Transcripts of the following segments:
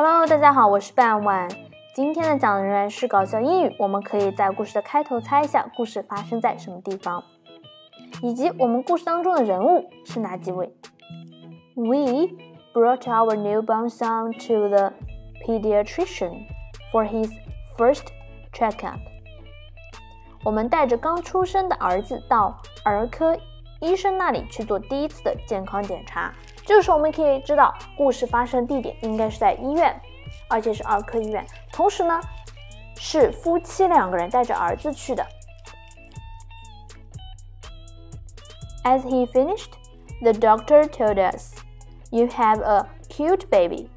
Hello，大家好，我是半晚。今天的讲的仍然是搞笑英语。我们可以在故事的开头猜一下故事发生在什么地方，以及我们故事当中的人物是哪几位。We brought our newborn son to the pediatrician for his first checkup. 我们带着刚出生的儿子到儿科医生那里去做第一次的健康检查。这个时候我们可以知道，故事发生地点应该是在医院，而且是儿科医院。同时呢，是夫妻两个人带着儿子去的。As he finished, the doctor told us, "You have a cute baby."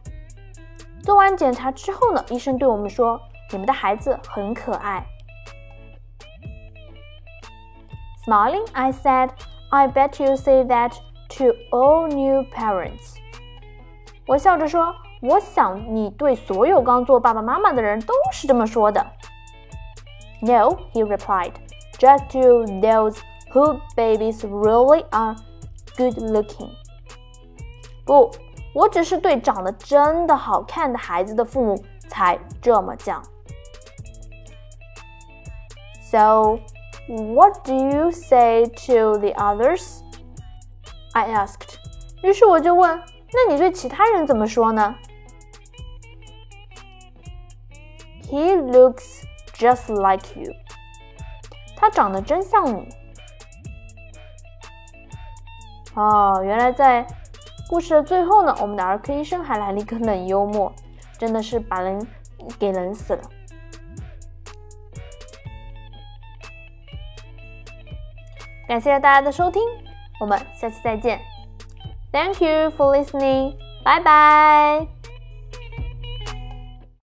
做完检查之后呢，医生对我们说：“你们的孩子很可爱。” Smiling, I said, "I bet you say that to all new parents." 我笑着说：“我想你对所有刚做爸爸妈妈的人都是这么说的。” No, he replied, just to those whose babies really are good looking. 不，我只是对长得真的好看的孩子的父母才这么讲。So. What do you say to the others? I asked. 于是我就问：“那你对其他人怎么说呢？”He looks just like you. 他长得真像你。哦，原来在故事的最后呢，我们的儿科医生还来了一个冷幽默，真的是把人给冷死了。 感谢大家的收听，我们下期再见。Thank you for listening. Bye bye.